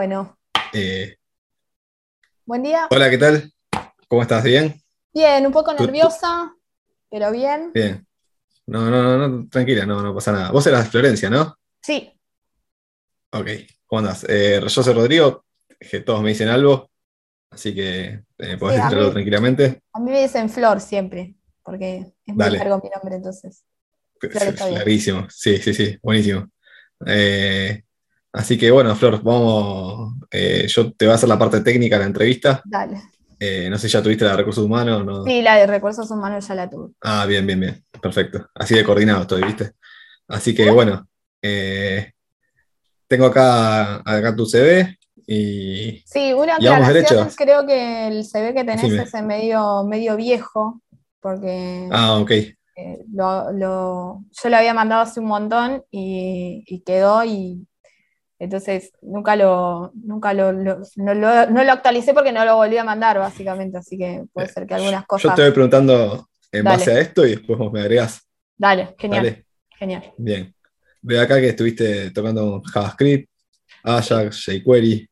Bueno, Eh, buen día. hola, ¿qué tal? ¿Cómo estás? ¿Bien? Bien, un poco Tú- nerviosa, pero bien. Bien. No, no, no, no, tranquila, no, no pasa nada. Vos eras Florencia, ¿no? Sí, Ok, ¿cómo andás? Eh, yo soy Rodrigo, que todos me dicen algo, así que eh, podés Sí, decirlo tranquilamente. a mí me dicen Flor siempre, porque es muy largo mi nombre, entonces. Flor está bien. Clarísimo, sí, sí, sí, buenísimo. Eh, así que bueno, Flor, vamos, eh, yo te voy a hacer la parte técnica de la entrevista. Dale. Eh, no sé si ya tuviste la de recursos humanos, ¿no? Sí, la de recursos humanos ya la tuve. Ah, bien, bien, bien. Perfecto. Así de coordinado estoy, ¿viste? Así que bueno, eh, tengo acá, acá tu CV y Sí, una Y vamos aclaración, creo que el CV que tenés es en medio, medio viejo, porque Ah, ok. lo, lo- yo lo había mandado hace un montón y, y quedó y entonces nunca lo, nunca lo, lo- no, lo, no lo actualicé porque no lo volví a mandar básicamente, así que puede ser que algunas Yo cosas... te voy preguntando en Dale. base a esto y después vos me agregás. Dale, genial, Dale. genial. Bien. Veo acá que estuviste tocando JavaScript, Ajax, jQuery.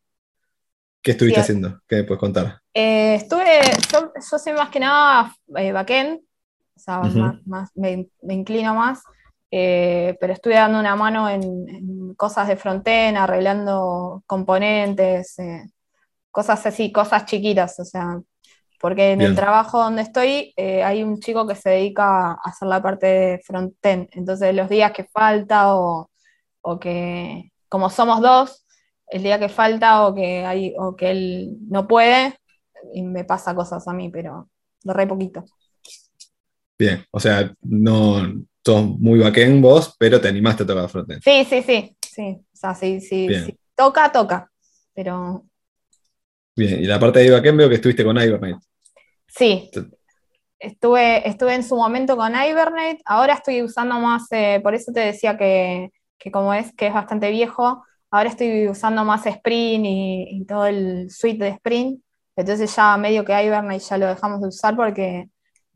¿Qué estuviste haciendo? ¿Qué me puedes contar? Eh, estuve, yo, yo soy más que nada eh, backend, o sea, más, más- me, me inclino más, eh, pero estuve dando una mano en, en cosas de frontend, arreglando componentes, eh, cosas así, cosas chiquitas, o sea, porque en el trabajo donde estoy eh, hay un chico que se dedica a hacer la parte de frontend, entonces los días que falta o, o que, como somos dos, el día que falta o que, hay, o que él no puede, y me pasa cosas a mí, pero lo re poquito. Bien. O sea, no sos muy backend vos, pero te animaste a tocar frontend. Sí, sí, sí, sí, o sea, sí, sí. Toca, toca, pero Bien. Y la parte de backend veo que estuviste con Hibernate. sí. Estuve, estuve en su momento con Hibernate, ahora estoy usando más, eh, por eso te decía que, que como es que es bastante viejo, ahora estoy usando más Spring y, y todo el suite de Spring, entonces ya medio que Hibernate ya lo dejamos de usar porque,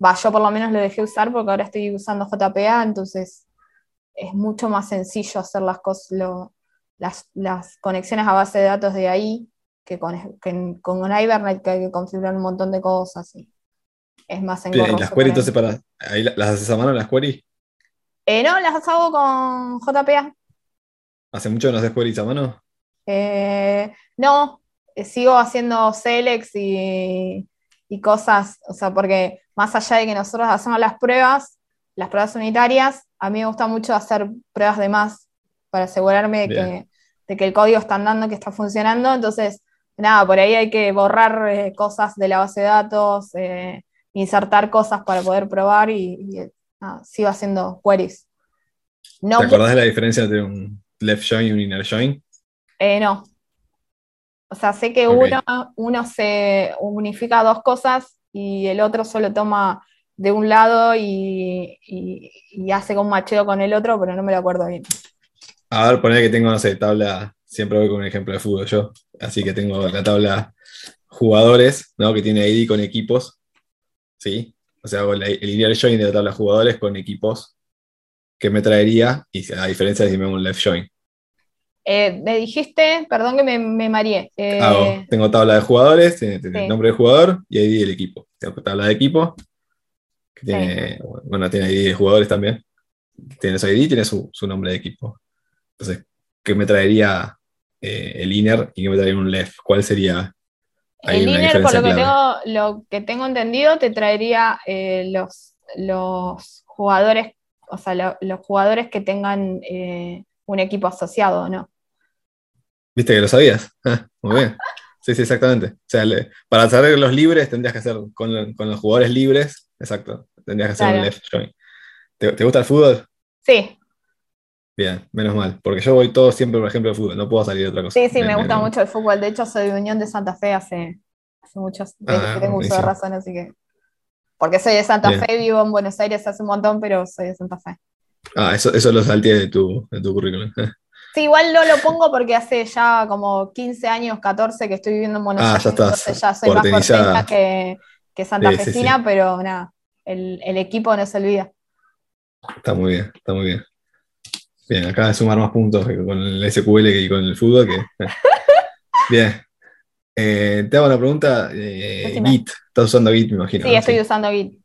va, yo por lo menos lo dejé usar porque ahora estoy usando JPA, entonces es mucho más sencillo hacer las cosas, lo- las, las conexiones a base de datos de ahí que con, que con Hibernate que hay que configurar un montón de cosas y es más Bien. ¿Y engorroso. las queries entonces para. Ahí la- ¿Las haces a mano las queries? Eh, no, las hago con JPA. ¿Hace mucho que no haces queries a mano? Eh, no, eh, sigo haciendo Selex y, y cosas, o sea, porque más allá de que nosotros hacemos las pruebas, las pruebas unitarias, a mí me gusta mucho hacer pruebas de más para asegurarme de que, de que el código está andando, que está funcionando. Entonces, nada, por ahí hay que borrar eh, cosas de la base de datos, eh, insertar cosas para poder probar y, y, nada, sigo haciendo queries. No, ¿Te acordás de la diferencia entre un left join y un inner join? Eh, no. O sea, sé que uno, uno se unifica dos cosas y el otro solo toma de un lado y, y- y hace un macheo con el otro, pero no me lo acuerdo bien. A ver, poner que tengo, no sé, tabla, siempre voy con un ejemplo de fútbol yo, así que tengo la tabla jugadores, ¿no? Que tiene ID con equipos, ¿sí? O sea, hago el linear join de la tabla jugadores con equipos que me traería, y a diferencia de si me hago un left join. Eh, me dijiste, perdón que me, me mareé. eh, Hago, tengo tabla de jugadores, tiene, tiene sí. el nombre del jugador y ID del equipo. Tengo tabla de equipo, que tiene, bueno, tiene ID de jugadores también. Tiene su ID, tiene su, su nombre de equipo. Entonces, ¿qué me traería eh, el inner y qué me traería un left? ¿Cuál sería? El inner, por lo que, tengo, lo que tengo entendido, te traería eh, los, los jugadores, o sea, lo- los jugadores que tengan eh, un equipo asociado, ¿no? ¿Viste que lo sabías? Ah, muy bien. Sí, sí, exactamente. O sea, le- para saber los libres tendrías que hacer con, con los jugadores libres, exacto. Tendrías que hacer un left join. ¿Te, te gusta el fútbol? Sí, Bien, menos mal. Porque yo voy todo siempre, por ejemplo, de fútbol. No puedo salir de otra cosa. Sí, sí, me gusta me- mucho el fútbol. De hecho, soy de Unión de Santa Fe hace, hace muchos, Ah, que tengo uso de razón, así que. Porque soy de Santa Bien. Fe, vivo en Buenos Aires hace un montón, pero soy de Santa Fe. Ah, eso, eso lo salteé de tu, de tu currículum. Sí, igual no lo pongo porque hace ya como 15 años, 14 que estoy viviendo en Buenos Ah, Aires, ya estás ya soy más porteña que, que santafesina, Sí, sí, pero nada, el, el equipo no se olvida. Está muy bien, está muy bien. Bien, acaba de sumar más puntos con el SQL que con el fútbol, que eh, Bien. Eh, te hago una pregunta. eh. Git. Estás usando Git, me imagino. Sí, ¿no? estoy usando Git.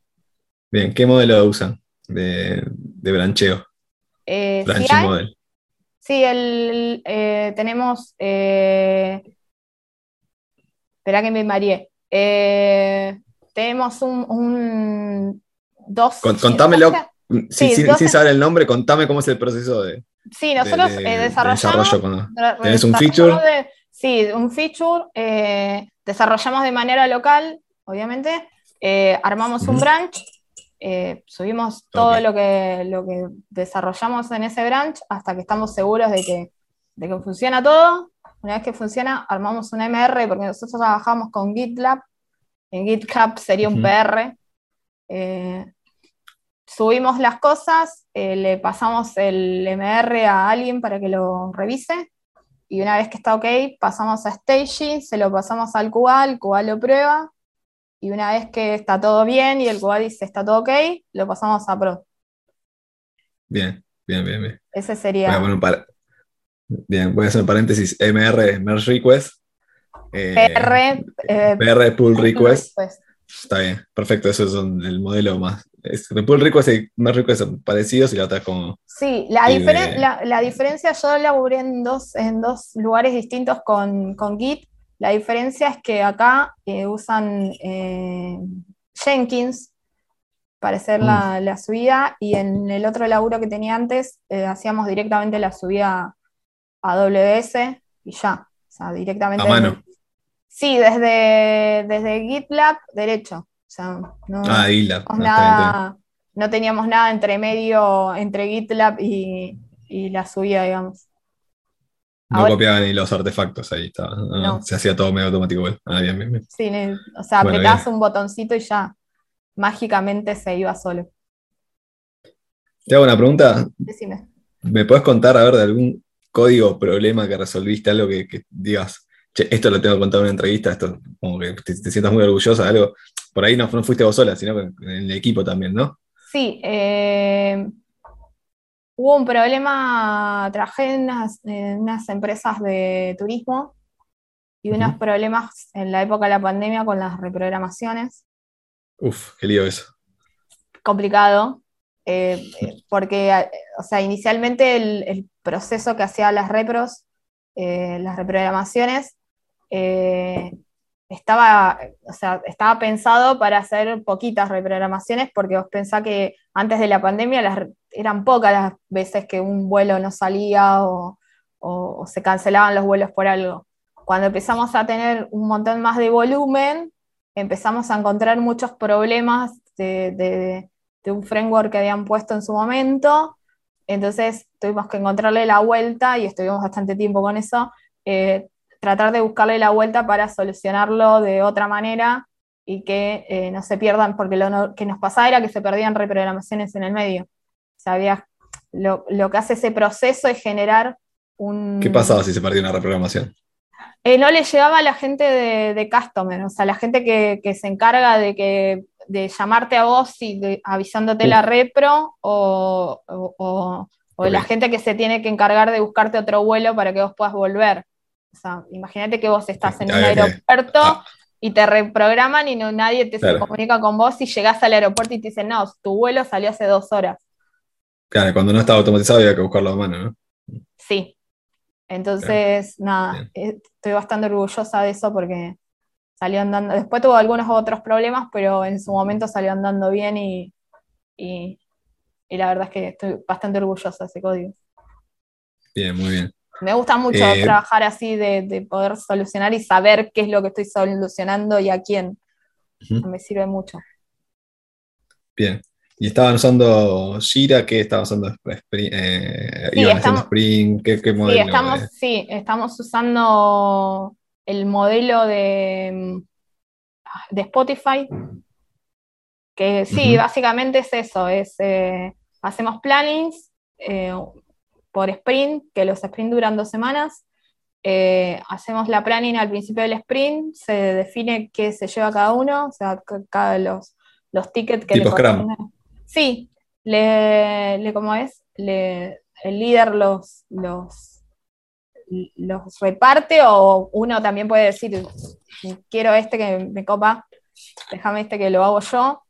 Bien, ¿qué modelo usan de, de brancheo? Eh, Branching model. Sí, el, eh, tenemos. Eh, espera que me mareé. Eh, tenemos un, un- dos. Con- contámelo. Sin, Sí, sin- saber el nombre, contame cómo es el proceso de, Sí, nosotros de- eh, de desarrollamos. cuando- Re- ¿Tenés un feature? de- sí, un feature. desarrollamos de manera local, obviamente. armamos un branch. Eh, subimos todo lo, que, lo que desarrollamos en ese branch hasta que estamos seguros de que, de que funciona todo. Una vez que funciona, armamos un MR porque nosotros trabajamos con GitLab. En GitHub sería un. PR. eh, subimos las cosas, eh, le pasamos el MR a alguien para que lo revise. Y una vez que está ok, pasamos a staging, se lo pasamos al QA, el QA lo prueba. Y una vez que está todo bien y el QA dice está todo ok, lo pasamos a Pro. Bien, bien, bien, bien. Ese Voy a sería. poner un par- Bien, voy a hacer un paréntesis. MR, Merge Request. Eh, PR, eh, PR Pull Request. request. Está bien, perfecto. Eso es un- el modelo más. Es, Pull Request y Merge Request son parecidos y la otra es como. Sí, la, Y diferen- de- la, la diferencia, yo laburé en dos, en dos lugares distintos con, con Git. La diferencia es que acá eh, usan eh, Jenkins para hacer la, la subida y en el otro laburo que tenía antes eh, hacíamos directamente la subida a AWS y ya. O sea, directamente. A mano. Sí, desde, desde GitLab derecho. O sea, no, Ah, GitLab. bien. nada, no teníamos nada entre medio, entre GitLab y, y la subida, digamos. No Ahora- copiaban ni los artefactos ahí. Estaba, No. Se hacía todo medio automático igual. Ah, bien, bien, bien. Sí, o sea, Bueno, apretás bien. un botoncito y ya mágicamente se iba solo. Te hago una pregunta. Decime. ¿Me puedes contar, a ver, de algún código o problema que resolviste, algo que, que digas, che, esto lo tengo que contar en una entrevista, esto como que te, te sientas muy orgullosa de algo? Por ahí no, no fuiste vos sola, sino que en el equipo también, ¿no? Sí, eh, hubo un problema, trabajé en unas, en unas empresas de turismo y unos problemas en la época de la pandemia con las reprogramaciones. Uf, qué lío eso. complicado, eh, porque, o sea, inicialmente el, el proceso que hacía las repros, eh, las reprogramaciones, eh, estaba, o sea, estaba pensado para hacer poquitas reprogramaciones, porque vos pensás que antes de la pandemia las, eran pocas las veces que un vuelo no salía o, se cancelaban los vuelos por algo. Cuando empezamos a tener un montón más de volumen, empezamos a encontrar muchos problemas de, un framework que habían puesto en su momento. Entonces tuvimos que encontrarle la vuelta y estuvimos bastante tiempo con eso. eh, tratar de buscarle la vuelta para solucionarlo de otra manera y que eh, no se pierdan, porque lo que nos pasaba era que se perdían reprogramaciones en el medio. Había, lo, lo que hace ese proceso es generar un... ¿Qué pasaba si se perdía una reprogramación? Eh, no le llegaba a la gente de, de customer, o sea, la gente que, que se encarga de que de llamarte a vos y de- avisándote Uh. la repro o, o- o- o la gente que se tiene que encargar de buscarte otro vuelo para que vos puedas volver. O sea, imagínate que vos estás en un aeropuerto Ah. y te reprograman y no, nadie te se comunica con vos y llegás al aeropuerto y te dicen, no, tu vuelo salió hace dos horas. Claro, cuando no estaba automatizado había que buscarlo a mano, ¿no? Sí. Entonces, nada, Bien. eh, estoy bastante orgullosa de eso porque salió andando. Después tuvo algunos otros problemas, pero en su momento salió andando bien y, y, y la verdad es que estoy bastante orgullosa de ese código. Bien, muy bien. Me gusta mucho Eh, trabajar así, de, de poder solucionar y saber qué es lo que estoy solucionando y a quién. Me sirve mucho. Bien. ¿Y estaban usando Jira? ¿Qué estaban usando? Spring, eh, Sí, ¿Iban haciendo estamos- Spring? ¿Qué, qué Sí, modelo? estamos, de- sí, estamos usando el modelo de, de Spotify, que sí, básicamente es eso, es, eh, hacemos plannings eh, por sprint, que los sprints duran dos semanas, eh, hacemos la planning al principio del sprint, se define qué se lleva cada uno, o sea, ca- cada los, los tickets que Tipo le Scrum. Sí, le, le- ¿cómo es? Le, el líder los, los, los reparte o uno también puede decir, quiero este que me copa, déjame este que lo hago yo.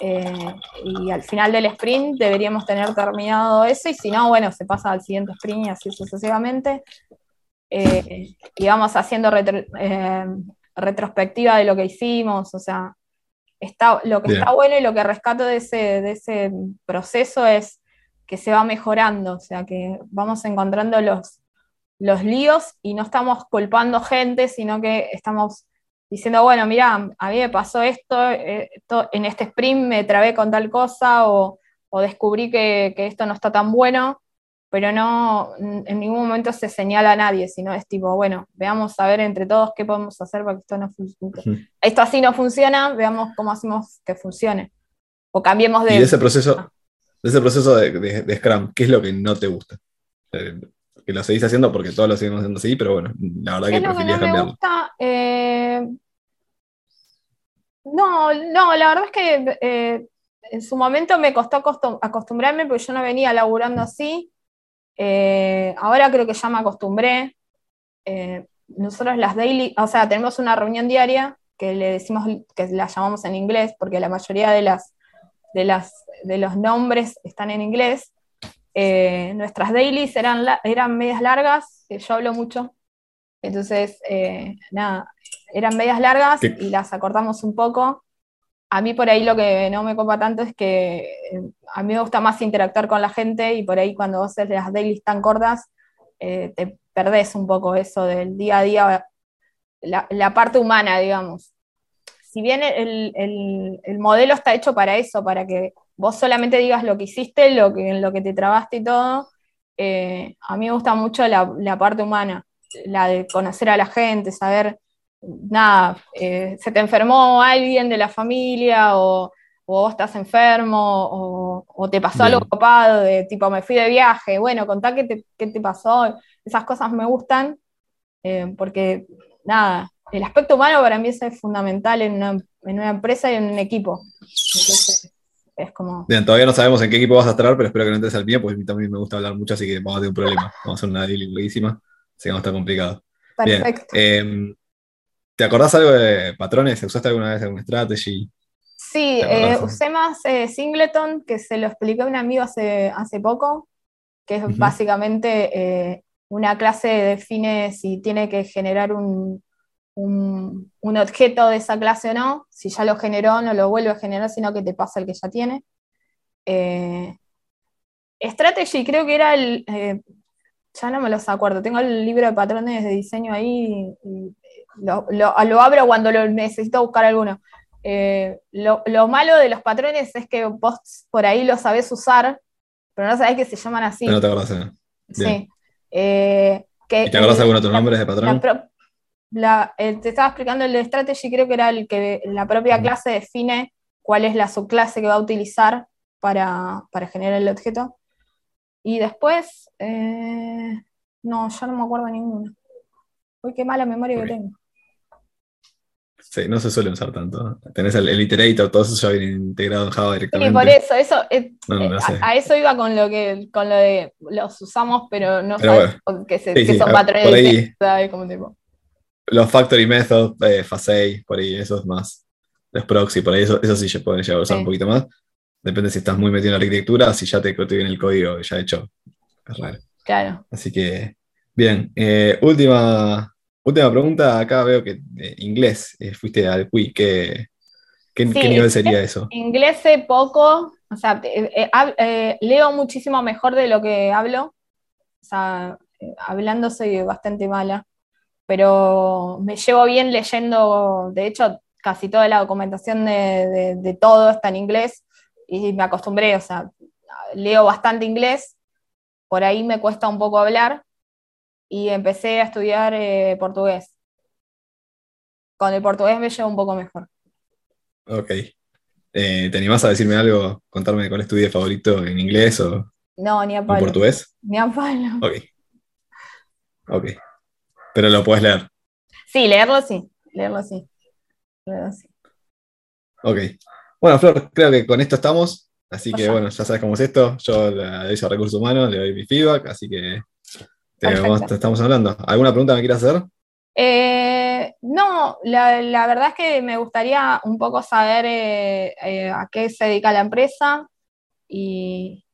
Eh, y al final del sprint deberíamos tener terminado eso y si no, bueno, se pasa al siguiente sprint y así sucesivamente. Eh, y vamos haciendo eh, retrospectiva de lo que hicimos, o sea, está, lo que está bueno y lo que rescato de ese, de ese proceso es que se va mejorando, o sea, que vamos encontrando los, los líos y no estamos culpando gente, sino que estamos diciendo, bueno, mira, a mí me pasó esto, eh, en este sprint me trabé con tal cosa o, descubrí que, esto no está tan bueno, pero no, en ningún momento se señala a nadie, sino es tipo, bueno, veamos a ver entre todos qué podemos hacer para que esto no funcione. Esto así no funciona, veamos cómo hacemos que funcione. O cambiemos de... Y de ese proceso, de ese proceso de, Scrum, ¿qué es lo que no te gusta? Eh, que lo seguís haciendo porque todos lo seguimos haciendo así, pero bueno, la verdad que preferías cambiarlo. Me gusta, eh, no, no, la verdad es que eh, en su momento me costó acostumbrarme porque yo no venía laburando así. Eh, ahora creo que ya me acostumbré. Eh, nosotros las daily, o sea, tenemos una reunión diaria que le decimos que la llamamos en inglés porque la mayoría de las de las de los nombres están en inglés. nuestras dailies eran, eran medias largas, yo hablo mucho, entonces, nada, eran medias largas y las acortamos un poco. A mí por ahí lo que no me copa tanto es que eh, a mí me gusta más interactuar con la gente y por ahí cuando vos haces las dailies tan cortas, eh, te perdés un poco eso del día a día, la, parte humana, digamos. Si bien el, modelo está hecho para eso, para que vos solamente digas lo que hiciste, lo que, en lo que te trabaste y todo, eh, a mí me gusta mucho la, la parte humana, la de conocer a la gente, saber nada, eh, se te enfermó alguien de la familia o, vos estás enfermo o, te pasó algo copado, de tipo me fui de viaje, bueno, contá qué te, pasó, esas cosas me gustan, eh, porque nada, el aspecto humano para mí es fundamental en una, empresa y en un equipo. es como... Bien, todavía no sabemos en qué equipo vas a estar, pero espero que no entres al mío, porque a mí también me gusta hablar mucho, así que vamos a tener un problema. Vamos a hacer una buenísima, así que va a estar complicado. Perfecto. Em, ¿Te acordás algo de patrones? ¿Usaste alguna vez algún strategy? Sí, eh, usé más eh, Singleton, que se lo expliqué a un amigo hace, hace poco, que es básicamente eh, una clase define si tiene que generar un, un, objeto de esa clase o no, si ya lo generó, no lo vuelve a generar, sino que te pasa el que ya tiene. strategy creo que era el, ya no me los acuerdo, tengo el libro de patrones de diseño ahí y, lo, abro cuando lo necesito buscar alguno. Eh, lo, malo de los patrones es que vos por ahí lo sabés usar, pero no sabés que se llaman así. no te acordás. ¿eh? Sí. Eh, ¿Y te acordás de algunos otros nombres de patrón? te estaba explicando el de strategy, creo que era el que la propia clase define cuál es la subclase que va a utilizar para, generar el objeto. Y después, no, ya no me acuerdo ninguno. Uy, qué mala memoria que tengo. Sí, no se suele usar tanto. Tenés el, el iterator, todo eso ya viene integrado en Java directamente. Y por eso, eso eh, a, eso iba con lo que con lo de los usamos, pero no sabes que, son patrones Los factory methods, eh, Facei, por ahí, eso es más. Los proxy, por ahí, eso, eso sí se pueden llegar a usar un poquito más. Depende si estás muy metido en la arquitectura, si ya te en el código ya hecho. Es raro. Claro. Así que, bien. Eh, última Última pregunta, acá veo que eh, inglés, eh, fuiste al QI, ¿qué, qué, nivel sería eso? Inglés sé poco, o sea, eh, leo muchísimo mejor de lo que hablo, o sea, hablando soy bastante mala, pero me llevo bien leyendo, de hecho, casi toda la documentación de, de todo está en inglés y me acostumbré, o sea, leo bastante inglés, por ahí me cuesta un poco hablar, y empecé a estudiar eh, portugués. Con el portugués me llevo un poco mejor. Ok. Eh, ¿Te animás a decirme algo? Contarme cuál es tu día favorito en inglés o, no, ni a palo. ¿En portugués? Ni a palo. Ok. Ok. Pero lo puedes leer. Sí, leerlo sí. Leerlo sí. Leerlo sí. Ok. Bueno, Flor, creo que con esto estamos. Así que bueno, ya sabes cómo es esto. Yo le doy a recursos humanos, le doy mi feedback, así que te, estamos hablando. ¿Alguna pregunta me quieras hacer? Eh, no, la, verdad es que me gustaría un poco saber eh, eh, a qué se dedica la empresa y,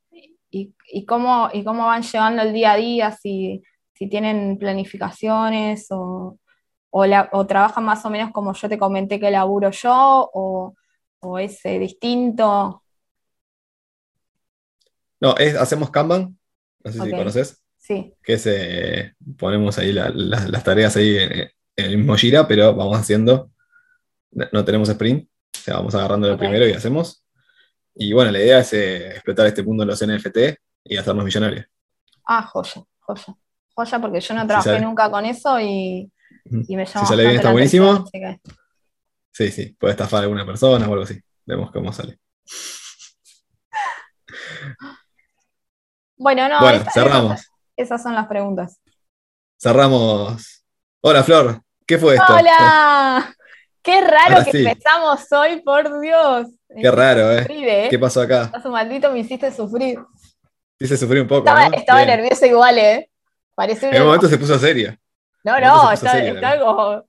cómo, y cómo van llevando el día a día, si, tienen planificaciones o, o, trabajan más o menos como yo te comenté que laburo yo o, es distinto. No, es, hacemos Kanban, no sé si conoces. Sí. Que se ponemos ahí las tareas ahí en, el mismo Jira, pero vamos haciendo. No tenemos sprint, o sea, vamos agarrando el primero y hacemos. Y bueno, la idea es eh, explotar este mundo en los NFT y hacernos millonarios. Ah, joya, joya. Joya, porque yo no trabajé nunca con eso y, y me llama. Si sale bien, está buenísimo. Sí, sí, puede estafar a alguna persona o algo así. Vemos cómo sale. Bueno, no, bueno, cerramos. Esas son las preguntas. Cerramos. Hola, Flor. ¿Qué fue esto? ¡Hola! Qué raro que empezamos hoy, por Dios. Qué raro, ¿eh? ¿eh? ¿Qué pasó acá? Paso maldito, me hiciste sufrir. Hice sufrir un poco. Estaba, ¿no? estaba nerviosa igual, ¿eh? Pareció en un momento se puso seria. No, no, está, está algo.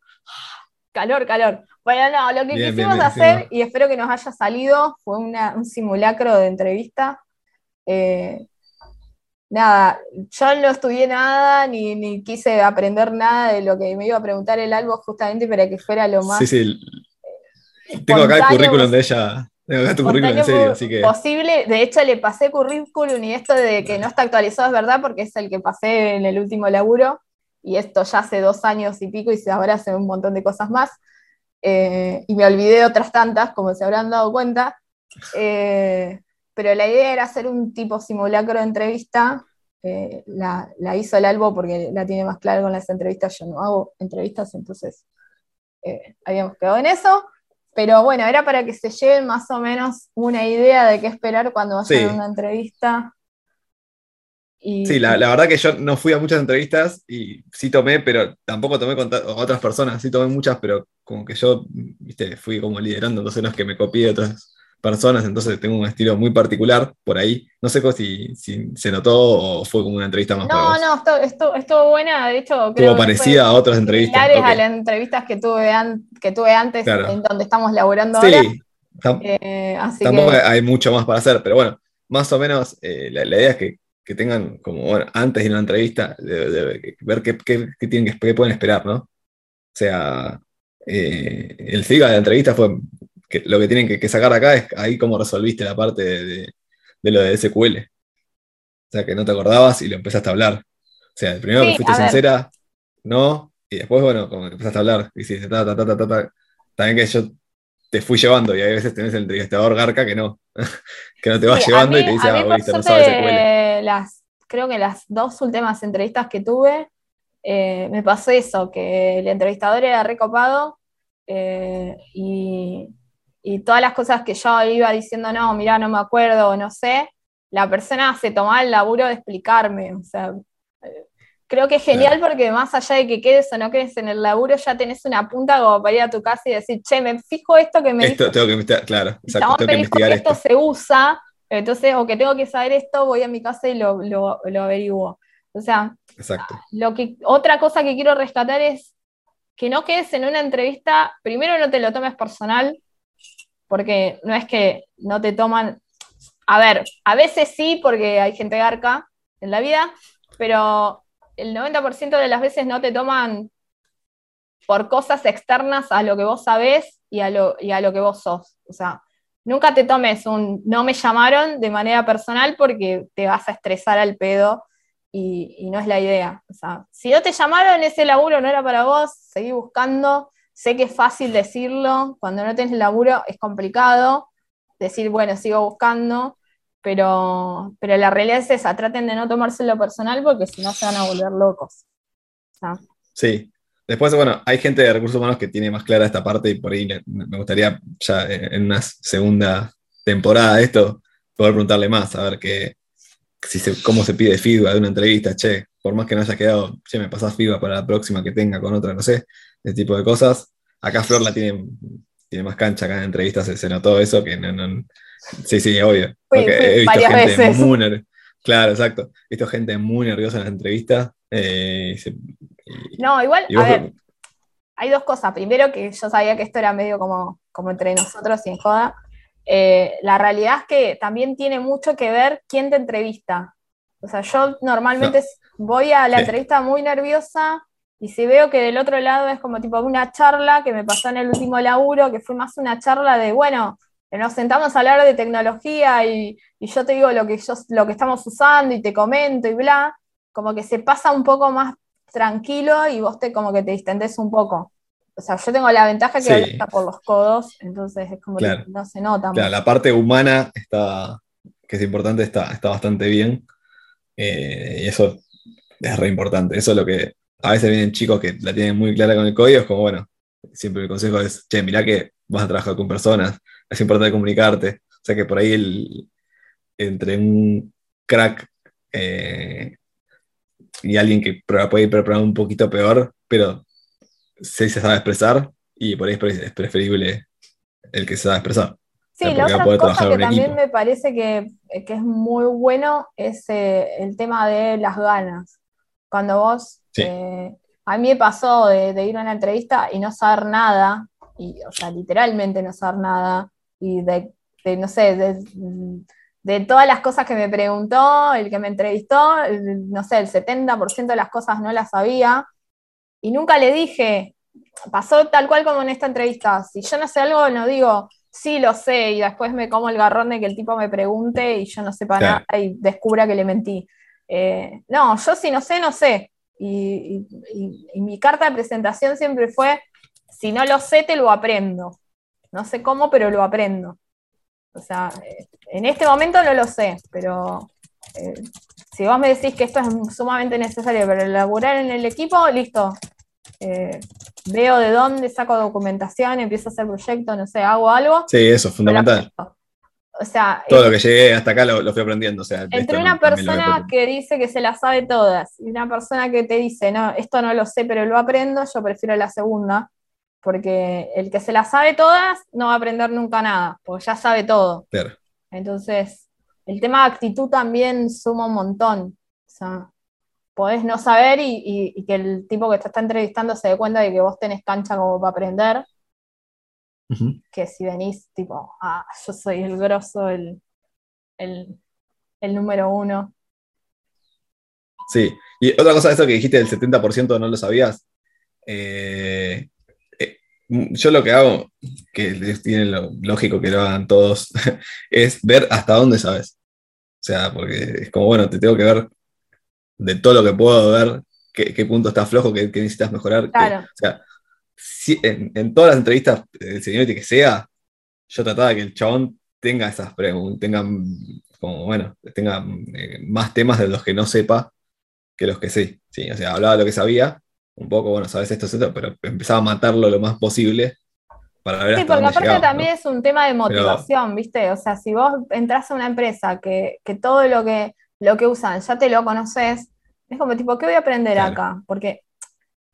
Calor, calor. Bueno, no, lo que quisimos hacer, y espero que nos haya salido, fue un simulacro de entrevista. Eh, nada, yo no estudié nada, ni, quise aprender nada de lo que me iba a preguntar el algo justamente para que fuera lo más. Sí, sí. Tengo acá el currículum de ella. Tengo acá tu currículum en serio, así que. Posible, de hecho le pasé currículum y esto de que no está actualizado es verdad porque es el que pasé en el último laburo y esto ya hace dos años y pico y ahora hace un montón de cosas más. Eh, y me olvidé otras tantas, como se habrán dado cuenta. Eh, pero la idea era hacer un tipo simulacro de entrevista. Eh, la, hizo el Albo porque la tiene más clara con las entrevistas. Yo no hago entrevistas, entonces eh, habíamos quedado en eso. Pero bueno, era para que se lleven más o menos una idea de qué esperar cuando vayan a una entrevista. sí, la, verdad que yo no fui a muchas entrevistas y sí tomé, pero tampoco tomé con otras personas, sí tomé muchas, pero como que yo, viste, fui como liderando, entonces no es que me copié de otras personas, entonces tengo un estilo muy particular por ahí. No sé si, si se notó o fue como una entrevista más No, no, estuvo, estuvo, buena, de hecho. Estuvo parecida a otras entrevistas. a las entrevistas que tuve, que tuve antes, en donde estamos laburando sí, ahora. Eh, tampoco hay mucho más para hacer, pero bueno, más o menos eh, la, idea es que, tengan como, bueno, antes de una entrevista, de, ver qué, qué, tienen, qué pueden esperar, ¿no? O sea, eh, el FIGA de la entrevista fue que lo que tienen que, sacar acá es ahí cómo resolviste la parte de, lo de SQL. O sea, que no te acordabas y lo empezaste a hablar. O sea, primero que fuiste sincera, no, y después, bueno, como que empezaste a hablar, y dices, ta, ta, ta, ta, ta, también que yo te fui llevando y hay veces tenés el entrevistador garca que no, que no te va llevando y te dice, ah, viste, no sabes SQL. Las, creo que las dos últimas entrevistas que tuve, eh, me pasó eso, que el entrevistador era recopado eh, y, y todas las cosas que yo iba diciendo, no, mira, no me acuerdo, o no sé, la persona se tomaba el laburo de explicarme. O sea, creo que es genial porque más allá de que quedes o no quedes en el laburo, ya tenés una punta como para ir a tu casa y decir, che, me fijo esto que me. Esto tengo que investigar, claro, exacto, tengo que investigar esto. se usa, entonces, o que tengo que saber esto, voy a mi casa y lo, lo, lo averiguo. O sea, exacto. Lo que, otra cosa que quiero rescatar es que no quedes en una entrevista, primero no te lo tomes personal, porque no es que no te toman, a ver, a veces sí, porque hay gente garca en la vida, pero el 90% de las veces no te toman por cosas externas a lo que vos sabés y a lo, y a lo que vos sos. O sea, nunca te tomes un no me llamaron de manera personal porque te vas a estresar al pedo y, y no es la idea. O sea, si no te llamaron, ese laburo no era para vos, seguí buscando Sé que es fácil decirlo, cuando no tienes laburo es complicado decir, bueno, sigo buscando, pero, pero la realidad es esa, traten de no tomárselo personal porque si no se van a volver locos. Sí, Después, bueno, hay gente de recursos humanos que tiene más clara esta parte y por ahí me gustaría ya en una segunda temporada de esto poder preguntarle más, a ver qué, cómo se pide feedback de una entrevista, che, por más que no haya quedado, che, me pasás feedback para la próxima que tenga con otra, no sé, ese tipo de cosas. Acá Flor la tiene, tiene más cancha, acá en entrevistas se, notó eso, que no, no sí, sí, obvio. He visto gente Mooner, Claro, exacto. Esto es gente muy nerviosa en las entrevistas. eh, se- y- No, igual, y a ver, hay dos cosas. Primero, que yo sabía que esto era medio como, como entre nosotros y en joda. Eh, la realidad es que también tiene mucho que ver quién te entrevista. O sea, yo normalmente voy a la Sí. entrevista muy nerviosa y si veo que del otro lado es como tipo una charla que me pasó en el último laburo, que fue más una charla de, bueno, nos sentamos a hablar de tecnología y, y yo te digo lo que, yo, lo que estamos usando y te comento y bla, como que se pasa un poco más tranquilo y vos te como que te distendés un poco. O sea, yo tengo la ventaja que Sí. hasta por los codos, entonces es como Claro. que no se nota. Claro, la parte humana está, que es importante, está, está bastante bien. Eh, y eso es re importante. Eso es lo que a veces vienen chicos que la tienen muy clara con el código. Es como, bueno, siempre el consejo es, che, mirá que vas a trabajar con personas, es importante comunicarte. O sea que por ahí el, entre un crack eh, y alguien que puede ir preparado un poquito peor, pero sí se sabe expresar y por ahí es pre- es preferible el que se sabe expresar. Sí, sea, la otra cosa que también equipo. me parece que, que es muy bueno es eh, el tema de las ganas. Cuando vos, Sí. eh, a mí me pasó de, de ir a una entrevista y no saber nada, y, o sea, literalmente no saber nada, y de, de, no sé, de, de todas las cosas que me preguntó, el que me entrevistó, el- no sé, el 70% de las cosas no las sabía, y nunca le dije, pasó tal cual como en esta entrevista, si yo no sé algo, no digo, sí lo sé, y después me como el garrón de que el tipo me pregunte y yo no sepa Claro. nada y descubra que le mentí. Eh, no, yo si no sé, no sé. Y, y- mi carta de presentación siempre fue, si no lo sé, te lo aprendo. No sé cómo, pero lo aprendo. O sea, eh, en este momento no lo sé, pero eh, si vos me decís que esto es sumamente necesario para elaborar en el equipo, listo. Eh, veo de dónde saco documentación, empiezo a hacer proyectos, no sé, hago algo. Sí, eso es fundamental. O sea, Todo eh, lo que llegué hasta acá lo, lo fui aprendiendo. O sea, de entre una persona que dice que se las sabe todas y una persona que te dice, no, esto no lo sé, pero lo aprendo, yo prefiero la segunda, porque el que se las sabe todas no va a aprender nunca nada, porque ya sabe todo. Claro. Entonces, el tema de actitud también suma un montón. O sea, podés no saber y, y- y que el tipo que te está entrevistando se dé cuenta de que vos tenés cancha como para aprender, Que si venís tipo, ah, yo soy el grosso, el, el, el número uno. Sí. Y otra cosa de eso que dijiste del 70% no lo sabías. eh, eh, yo lo que hago, que tiene lo lógico que lo hagan todos, es ver hasta dónde sabes. O sea, porque es como, bueno, te tengo que ver de todo lo que puedo ver, qué, qué punto está flojo, qué, qué necesitas mejorar. Claro. o sea, si- en, en todas las entrevistas de seniority que sea, yo trataba de que el chabón tenga esas preguntas, tenga, mm, como, bueno, tenga eh, más temas de los que no sepa que los que sí. sí. O sea, hablaba de lo que sabía, un poco, bueno, sabes esto, esto, pero empezaba a matarlo lo más posible para ver Sí, hasta porque aparte también es un tema de motivación, ¿viste? O sea, si vos entras a una empresa que, que todo lo que, lo que usan ya te lo conoces, es como tipo, ¿qué voy a aprender Claro. acá? Porque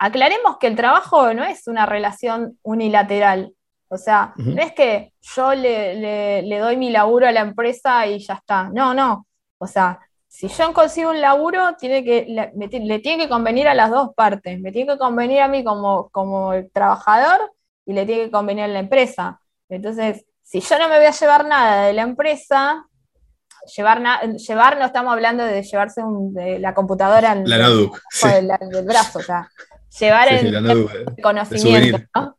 aclaremos que el trabajo no es una relación unilateral. O sea, Ujú. no es que yo le, le- le doy mi laburo a la empresa y ya está. No, no. O sea, si yo consigo un laburo, tiene que, le, me ti- le tiene que convenir a las dos partes. Me tiene que convenir a mí como, como el trabajador y le tiene que convenir a la empresa. Entonces, si yo no me voy a llevar nada de la empresa, llevar, na- llevar no estamos hablando de llevarse un- de la computadora en La sí. del, del brazo, o sea, llevar Sí, el conocimiento. ¿no?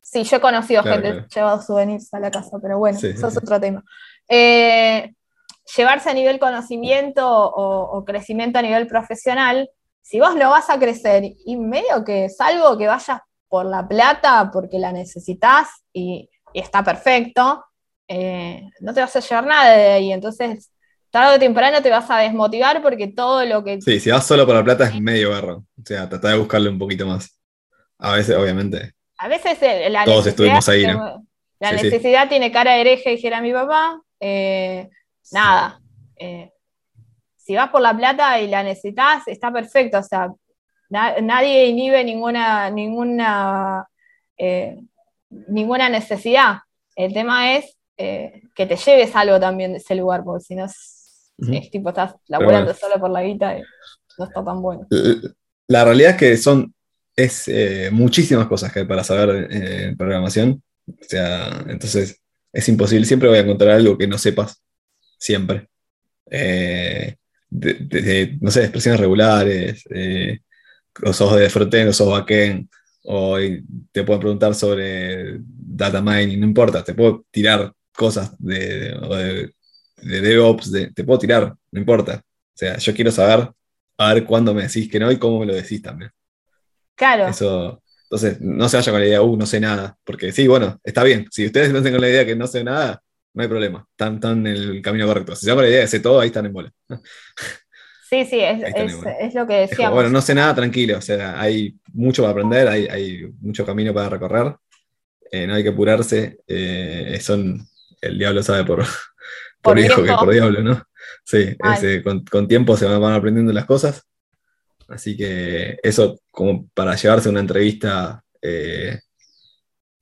Sí, yo he conocido Claro, gente claro. que ha llevado souvenirs a la casa, pero bueno, Sí, eso es otro tema. Eh, llevarse a nivel conocimiento o, o crecimiento a nivel profesional, si vos lo vas a crecer y medio que es algo que vayas por la plata porque la necesitas y, y está perfecto, eh, no te vas a llevar nada de ahí. Entonces, tarde o temprano te vas a desmotivar porque todo lo que Sí, si vas solo por la plata es medio barro. O sea, trata de buscarle un poquito más. A veces, obviamente. A veces eh, la Todos estuvimos ahí, ¿no? la Sí, sí. necesidad tiene cara de hereje, dijera mi papá. Eh, nada. eh, si vas por la plata y la necesitas, está perfecto. O sea, na- nadie inhibe ninguna, ninguna, eh, ninguna necesidad. El tema es que te lleves algo también de ese lugar, porque si no es tipo, estás laburando bueno. solo por la guita y no está tan bueno. L- La realidad es que son es eh, muchísimas cosas que hay para saber eh, en programación. O sea, entonces es imposible. Siempre voy a encontrar algo que no sepas. Siempre. Eh, de- de- de, no sé, expresiones regulares, eh, o sos de frontend, o sos backend, o te pueden preguntar sobre data mining, no importa, te puedo tirar cosas de, de, de DevOps, de- te puedo tirar, no importa. O sea, yo quiero saber a ver cuándo me decís que no y cómo me lo decís también. Claro, Eso, entonces, no se vaya con la idea, uh, no sé nada, porque sí, bueno, está bien. Si ustedes no con la idea que no sé nada, no hay problema, están, están en el camino correcto. Si se con la idea de sé todo, ahí están en bola. sí, sí, es, es- es lo que como, decíamos. bueno, no sé nada, tranquilo, o sea, hay mucho para aprender, hay, hay mucho camino para recorrer, eh, no hay que apurarse, eh, son, el diablo sabe por, por, Por viejo que por diablo, ¿no? Sí, con, con tiempo se van, aprendiendo las cosas, así que eso como para llevarse una entrevista, eh,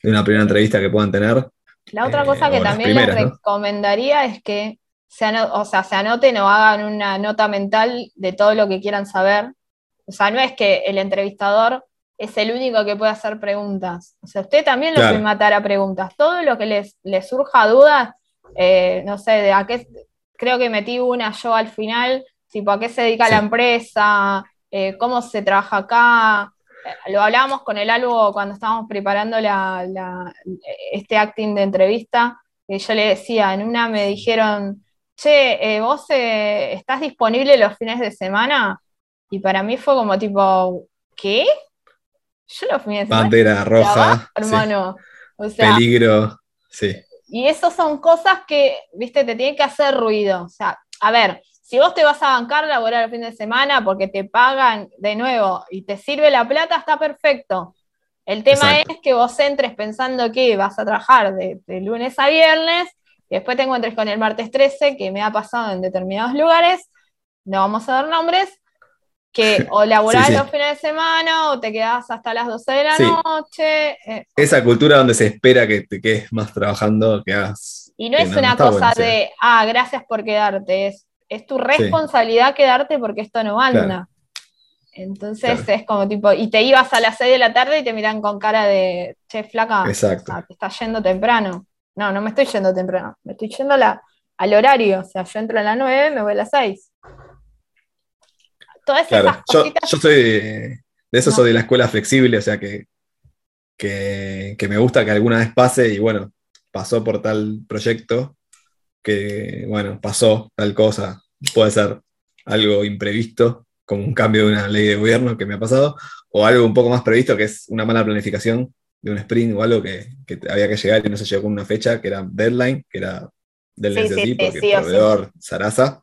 una primera entrevista que puedan tener, La otra eh, cosa que también les recomendaría es que se, o sea, se anoten o hagan una nota mental de todo lo que quieran saber. O sea, no es que el entrevistador es el único que puede hacer preguntas. O sea, usted también lo Claro. puede matar a preguntas. Todo lo que les, les surja dudas, eh, no sé, de a qué, creo que metí una yo al final, tipo a qué se dedica Sí. la empresa, eh, cómo se trabaja acá. Eh, Lo hablábamos con el algo cuando estábamos preparando la, la- este acting de entrevista, que yo le decía, en una me dijeron, che, eh, ¿vos eh, estás disponible los fines de semana? Y para mí fue como tipo, ¿qué? Yo los fines de semana bandera roja, trabajo, sí, hermano. O sea, peligro, sí, y eso son cosas que, viste, te tienen que hacer ruido. O sea, a ver, si vos te vas a bancar laborar el fin de semana porque te pagan de nuevo y te sirve la plata, está perfecto. El tema Exacto. es que vos entres pensando que vas a trabajar de, de lunes a viernes y después te encuentres con el martes 13, que me ha pasado en determinados lugares, no vamos a dar nombres, que o Sí, sí. los fines de semana o te quedás hasta las 12 de la Sí. noche. eh, esa cultura donde se espera que te quedes más trabajando, que hagas. Y no es una cosa bueno, o de, ah, gracias por quedarte, es, es tu responsabilidad quedarte porque esto no anda. Claro. Entonces Claro. es como tipo, y te ibas a las 6 de la tarde y te miran con cara de, che, flaca, Exacto. ah, te estás yendo temprano. No, no me estoy yendo temprano, me estoy yendo a la- al horario, o sea, yo entro a las 9, me voy a las 6. Todas Claro, esas yo, cositas. yo soy de, de eso, No. soy de la escuela flexible, o sea que, que, que me gusta que alguna vez pase y bueno, pasó por tal proyecto, que bueno, pasó tal cosa, puede ser algo imprevisto, como un cambio de una ley de gobierno que me ha pasado, o algo un poco más previsto, que es una mala planificación de un sprint o algo que, que había que llegar y no se llegó con una fecha, que era deadline, que era deadline Sí, sí, sí, sí, sí. proveedor, Sarasa.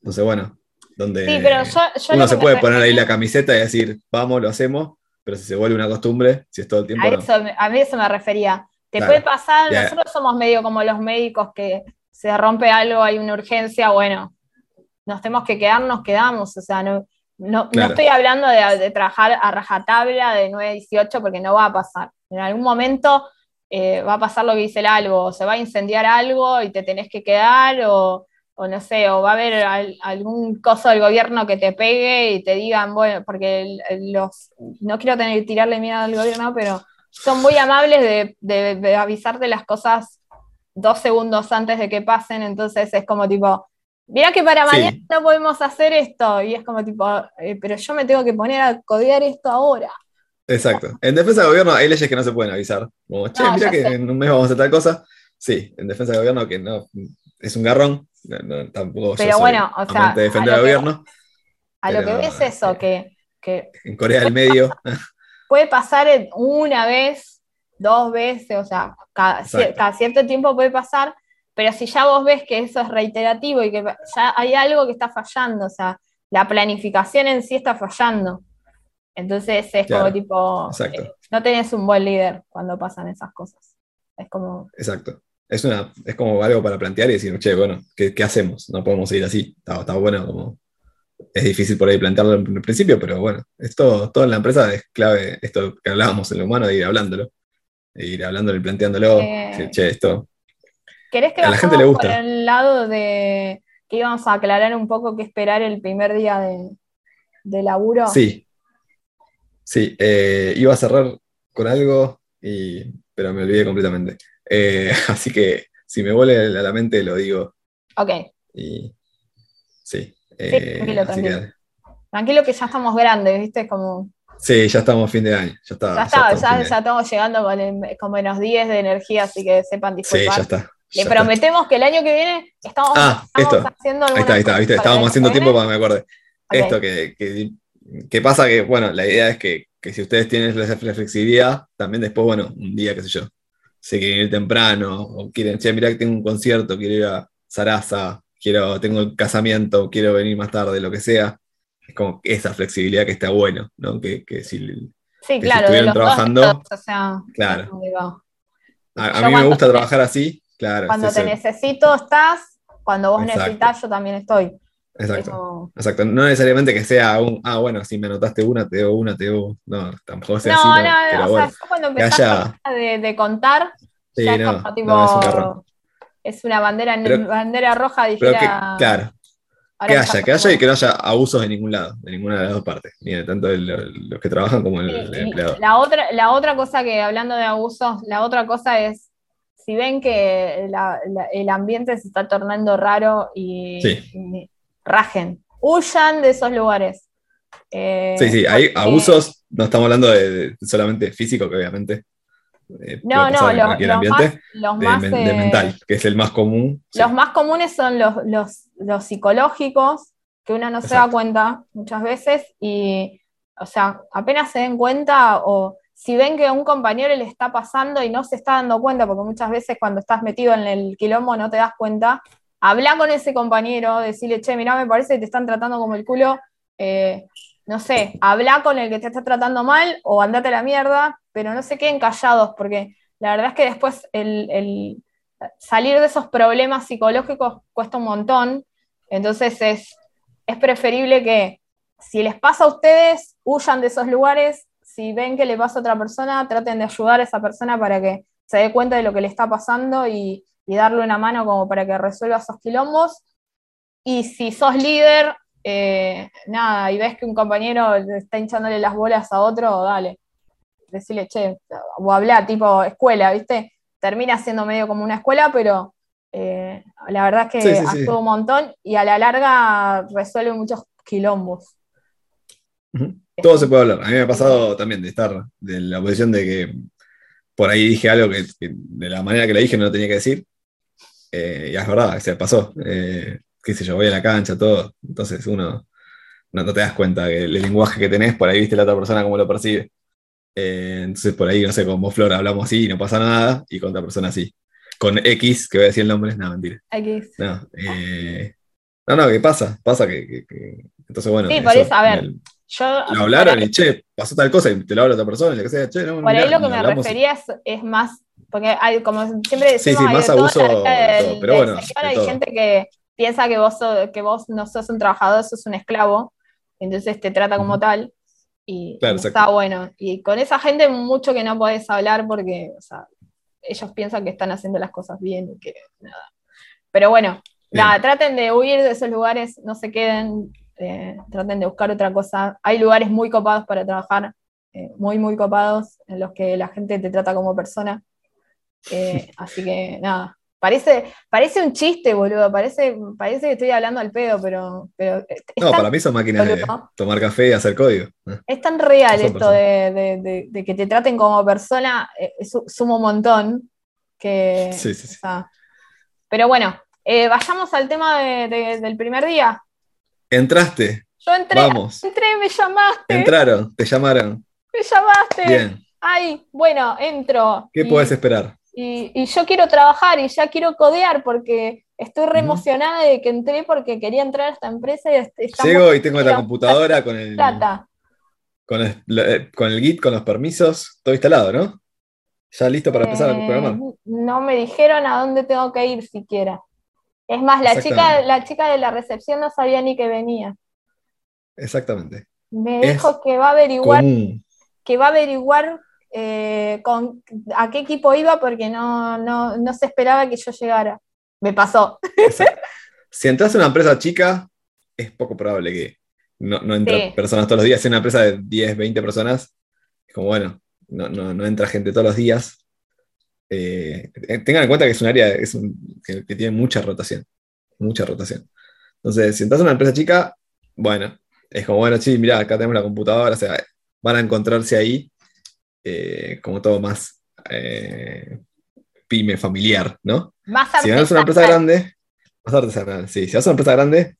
Entonces, bueno, donde Sí, pero yo, yo uno se puede poner ahí la camiseta y decir, vamos, lo hacemos, pero si se vuelve una costumbre, si es todo el tiempo, A no. eso, a mí eso me refería. Te Claro. puede pasar, nosotros somos medio como los médicos que se rompe algo, hay una urgencia, bueno, nos tenemos que quedar, nos quedamos. O sea, no, no, estoy hablando de, de trabajar a rajatabla de 9 a 18 porque no va a pasar. En algún momento eh, va a pasar lo que dice el algo, o se va a incendiar algo y te tenés que quedar, o, o no sé, o va a haber al- algún coso del gobierno que te pegue y te digan, bueno, porque los, no quiero tener tirarle miedo al gobierno, pero son muy amables de, de- de avisarte las cosas dos segundos antes de que pasen, entonces es como tipo, mira que para Sí. mañana no podemos hacer esto, y es como tipo, "Eh, pero yo me tengo que poner a codear esto ahora. Exacto. En defensa del gobierno hay leyes que no se pueden avisar. Como, che, No, mira que sé. en un mes vamos a hacer tal cosa. Sí, en defensa del gobierno que no, es un garrón. No, no, tampoco Pero yo soy bueno, o sea, de defender a al lo que- gobierno. A lo que ves es eso, eh, que, que En Corea del Medio, puede pasar una vez, dos veces, o sea, cada, cierto tiempo puede pasar, pero si ya vos ves que eso es reiterativo y que ya hay algo que está fallando, o sea, la planificación en sí está fallando. Entonces es Claro, como tipo, exacto. eh, no tenés un buen líder cuando pasan esas cosas. Es como, exacto. Es, una, es como algo para plantear y decir, che, bueno, ¿qué, qué hacemos? No podemos seguir así. Está, está bueno como. Es difícil por ahí plantearlo en el principio, pero bueno, esto, todo en la empresa es clave, esto que hablábamos en lo humano, de ir hablándolo. De ir hablándolo y planteándolo. Eh, decir, che, esto. ¿querés que A la gente le gusta. por el lado de que íbamos a aclarar un poco qué esperar el primer día de, de laburo. Sí. Sí, eh, iba a cerrar con algo, y, pero me olvidé completamente. Eh, así que si me vuelve a la mente lo digo. Ok. Y, sí. eh, tranquilo, tranquilo. que- Tranquilo que ya estamos grandes, ¿viste? Como, sí, ya estamos fin de año. Ya está. ya está, estamos ya, estamos llegando con, el- con menos 10 de energía, así que sepan Sí, disculpar. ya está. Le está. prometemos que el año que viene estamos, Ah, estamos esto. haciendo Ahí está, ahí está, ¿viste? Estábamos haciendo tiempo viene. para que me acuerde. Esto que, que, que pasa que, bueno, la idea es que, que si ustedes tienen la flexibilidad, también después, bueno, un día, qué sé yo, si quieren ir temprano, o quieren, che, mirá que tengo un concierto, quiero ir a Sarasa, quiero, tengo el casamiento, quiero venir más tarde, lo que sea, es como esa flexibilidad que está bueno, ¿no? Que, que si, Sí, que si claro, de estuvieron los dos trabajando, o sea, claro. digo, a, mí me gusta trabajar así, claro. cuando es te eso, necesito estás, cuando vos Exacto. necesitas yo también estoy. Exacto. Exacto, no necesariamente que sea un, ah, bueno, si me anotaste una, te doy una, te doy, no, tampoco sea No, así, no, no, pero o bueno, sea, yo cuando empezás haya- de, de contar, sí, ya es no, como tipo, no, es un garrón. es una bandera, Pero- bandera roja, Pero que, dijera. claro, que haya, que haya y que no haya abusos de ningún lado, de ninguna de las dos partes, ni de tanto de lo- los que trabajan como el, el empleador. La otra, la otra cosa que, hablando de abusos, la otra cosa es, si ven que la- la- el ambiente se está tornando raro y, Sí. y rajen, huyan de esos lugares. Eh, Sí, sí, hay porque- abusos, no estamos hablando de, de solamente físico, que obviamente eh, No, no, los, los ambiente, más, los de, más, de eh, mental, que es el más común. sí. Los más comunes son los, los, los psicológicos, que uno no se da cuenta muchas veces y, o sea, apenas se den cuenta o si ven que a un compañero le está pasando y no se está dando cuenta, porque muchas veces cuando estás metido en el quilombo no te das cuenta, habla con ese compañero, decirle, che, mirá, me parece que te están tratando como el culo, eh, no sé, habla con el que te está tratando mal o andate a la mierda, pero no se queden callados, porque la verdad es que después el, el salir de esos problemas psicológicos cuesta un montón, entonces es, es preferible que si les pasa a ustedes, huyan de esos lugares, si ven que le pasa a otra persona, traten de ayudar a esa persona para que se dé cuenta de lo que le está pasando y, y darle una mano como para que resuelva esos quilombos. Y si sos líder, eh, nada, y ves que un compañero está hinchándole las bolas a otro, dale. Decirle, che, o hablar, tipo escuela, ¿viste? Termina siendo medio como una escuela, pero eh, la verdad es que Sí, sí, sí. ayuda un montón y a la larga resuelve muchos quilombos. Todo se puede hablar. A mí me ha pasado también de estar de la posición de que por ahí dije algo que, que de la manera que lo dije no lo tenía que decir. Eh, y es verdad, se pasó. Eh, qué sé yo, voy a la cancha, todo. Entonces uno no, no te das cuenta que el lenguaje que tenés, por ahí viste la otra persona cómo lo percibe. Eh, entonces por ahí, no sé, con vos, Flor, hablamos así y no pasa nada, y con otra persona así. Con X, que voy a decir el nombre, no, mentira. X. No, eh, no, no, que pasa, pasa que, que- que- entonces bueno. Sí, por eso, a ver, Yo, lo hablaron y che, pasó tal cosa y te lo habla otra persona, y lo que sea, che, no, Por ahí lo que me refería es, es más, porque hay, como siempre Sí, decimos, sí, hay más de todo abuso de del- todo, pero bueno, sector, hay todo. gente que piensa que vos, sos- que vos no sos un trabajador, sos un esclavo, entonces te trata como tal, y Claro, no exacto. está bueno. Y con esa gente mucho que no podés hablar porque, o sea, ellos piensan que están haciendo las cosas bien y que nada. Pero bueno, nada, traten de huir de esos lugares, no se queden, eh, traten de buscar otra cosa. Hay lugares muy copados para trabajar, eh, muy, muy copados, en los que la gente te trata como persona. Eh, así que nada, parece, parece un chiste, boludo, parece, parece que estoy hablando al pedo, pero, pero No, tan, para mí son máquinas de tomar café y hacer código. ¿eh? es tan real esto de, de- de- de que te traten como persona, eh, su- suma un montón. Que, Sí, sí, sí. o sea, pero bueno, eh, vayamos al tema de- de- del primer día. Entraste, Yo entré, vamos. entré, me llamaste, Entraron, te llamaron. me llamaste. Bien, Ay, bueno, entro. ¿qué y- podés esperar? Y, y yo quiero trabajar y ya quiero codear porque estoy re emocionada de que entré porque quería entrar a esta empresa y Llego y tengo la computadora con el, plata. con el, lo- eh, con el Git, con los permisos, todo instalado, ¿no? Ya listo para empezar a Eh, programar. no me dijeron a dónde tengo que ir siquiera. Es más, la chica, la chica de la recepción no sabía ni que venía. Exactamente. Me Es dijo que va a averiguar, Común. que va a averiguar eh, con, a qué equipo iba porque no, no, no se esperaba que yo llegara. Me pasó. si entras en una empresa chica, es poco probable que no, no entren Sí. personas todos los días. Si una empresa de 10, 20 personas, es como bueno, no, no- no entra gente todos los días. Eh, eh, tengan en cuenta que es un área es un- que, que tiene mucha rotación. Mucha rotación. Entonces, si entras en una empresa chica, bueno, es como, bueno, sí, mira, acá tenemos la computadora, o sea, van a encontrarse ahí eh, como todo más eh, pyme, familiar, ¿no? Más Si vas a una empresa grande, más artesanal, sí. Si vas a una empresa grande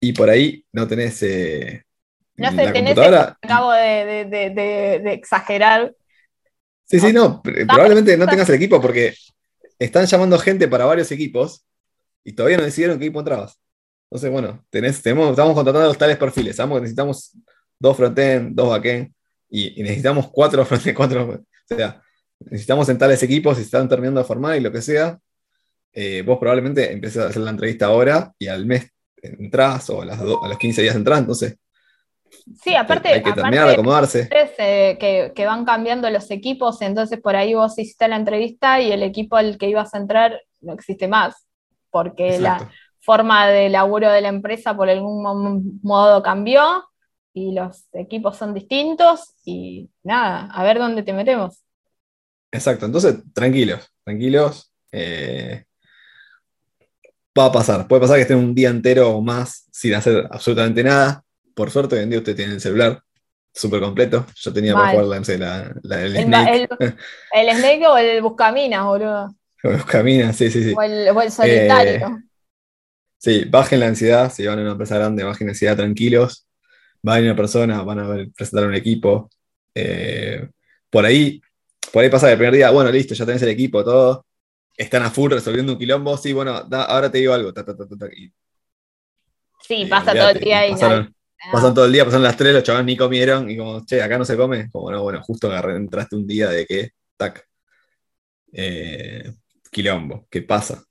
y por ahí no tenés eh, No sé, la tenés computadora. acabo de, de- de- de- de exagerar. Sí, sí, no, pr- probablemente no tengas el equipo porque están llamando gente para varios equipos y todavía no decidieron qué equipo entrabas. Entonces, bueno, tenés, tenemos, estamos contratando los tales perfiles. Sabemos que necesitamos dos frontend, dos backend y, y necesitamos cuatro frontend, cuatro. O sea, necesitamos en tales equipos y están terminando de formar y lo que sea. eh, vos probablemente empieces a hacer la entrevista ahora y al mes entrás o a, las do- a los 15 días entrás. Entonces, Sí, aparte, hay que terminar de acomodarse. eh, que, que van cambiando los equipos, entonces por ahí vos hiciste la entrevista y el equipo al que ibas a entrar no existe más, porque la forma de laburo de la empresa por algún mo- modo cambió y los equipos son distintos y nada, a ver dónde te metemos. Exacto, entonces tranquilos, tranquilos. eh, va a pasar, puede pasar que estén un día entero o más sin hacer absolutamente nada. Por suerte, hoy en día usted tiene el celular súper completo. Yo tenía para Mal. jugar la, la, la- el El, Snake, el- el Snake o el Buscaminas, boludo, como camina, sí, sí, sí. o el, o el solitario. Sí, bajen la ansiedad, si van a una empresa grande, bajen la ansiedad tranquilos. Va a venir una persona, van a ver- presentar un equipo. eh, por ahí, por ahí pasa que el primer día, bueno, listo, ya tenés el equipo, todo. Están a full resolviendo un quilombo. Sí, bueno, da- ahora te digo algo. ta, ta, ta, ta, ta, y- sí, y pasa todo el día y pasaron, no. pasaron todo el día, pasaron las tres, los chavales ni comieron. Y como, che, acá no se come. Como, no, bueno, justo agarré, entraste un día de que, tac. eh, quilombo, ¿qué pasa?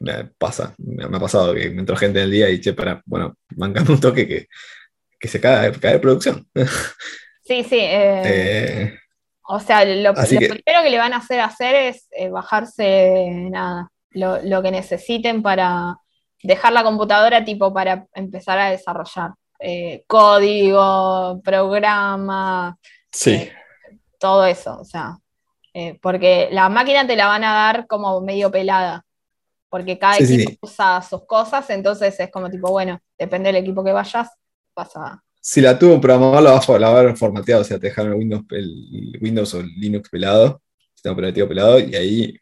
Me pasa, me, ha pasado que me entró gente en el día y che, para, bueno, mancame un toque que, que se cae, cae de producción. Sí, sí. eh, Eh, o sea, lo, lo que- primero que le van a hacer hacer es eh, bajarse nada, lo, lo que necesiten para dejar la computadora tipo para empezar a desarrollar. código, programa, sí, todo eso. O sea, porque la máquina te la van a dar como medio pelada. Porque cada sí, equipo sí. usa sus cosas, entonces es como tipo, bueno, depende del equipo que vayas, pasa. si la tuvo un programador, la va, la va a haber formateado, o sea, te dejaron el Windows, el Windows o el Linux pelado, sistema operativo pelado, y ahí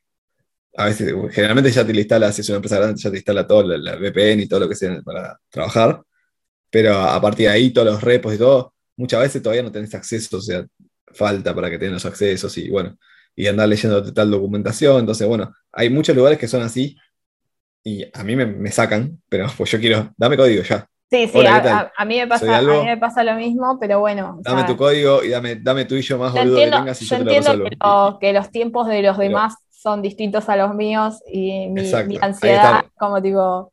a veces, generalmente ya te instala, si es una empresa grande, ya te instala todo, la, la VPN y todo lo que sea para trabajar, pero a, partir de ahí, todos los repos y todo, muchas veces todavía no tenés acceso, o sea, falta para que tengan los accesos y bueno, y andar leyendo tal documentación, entonces bueno, hay muchos lugares que son así, y a mí me, me sacan, pero pues yo quiero, dame código ya. Sí, sí, Hola, a, mí me pasa, a mí me pasa lo mismo, pero bueno. o Dame sea, tu código y dame, dame tu yo más boludo entiendo, que tengas y yo yo te lo entiendo resuelvo. que, lo- que los tiempos de los Pero- demás son distintos a los míos y mi, mi ansiedad, como tipo,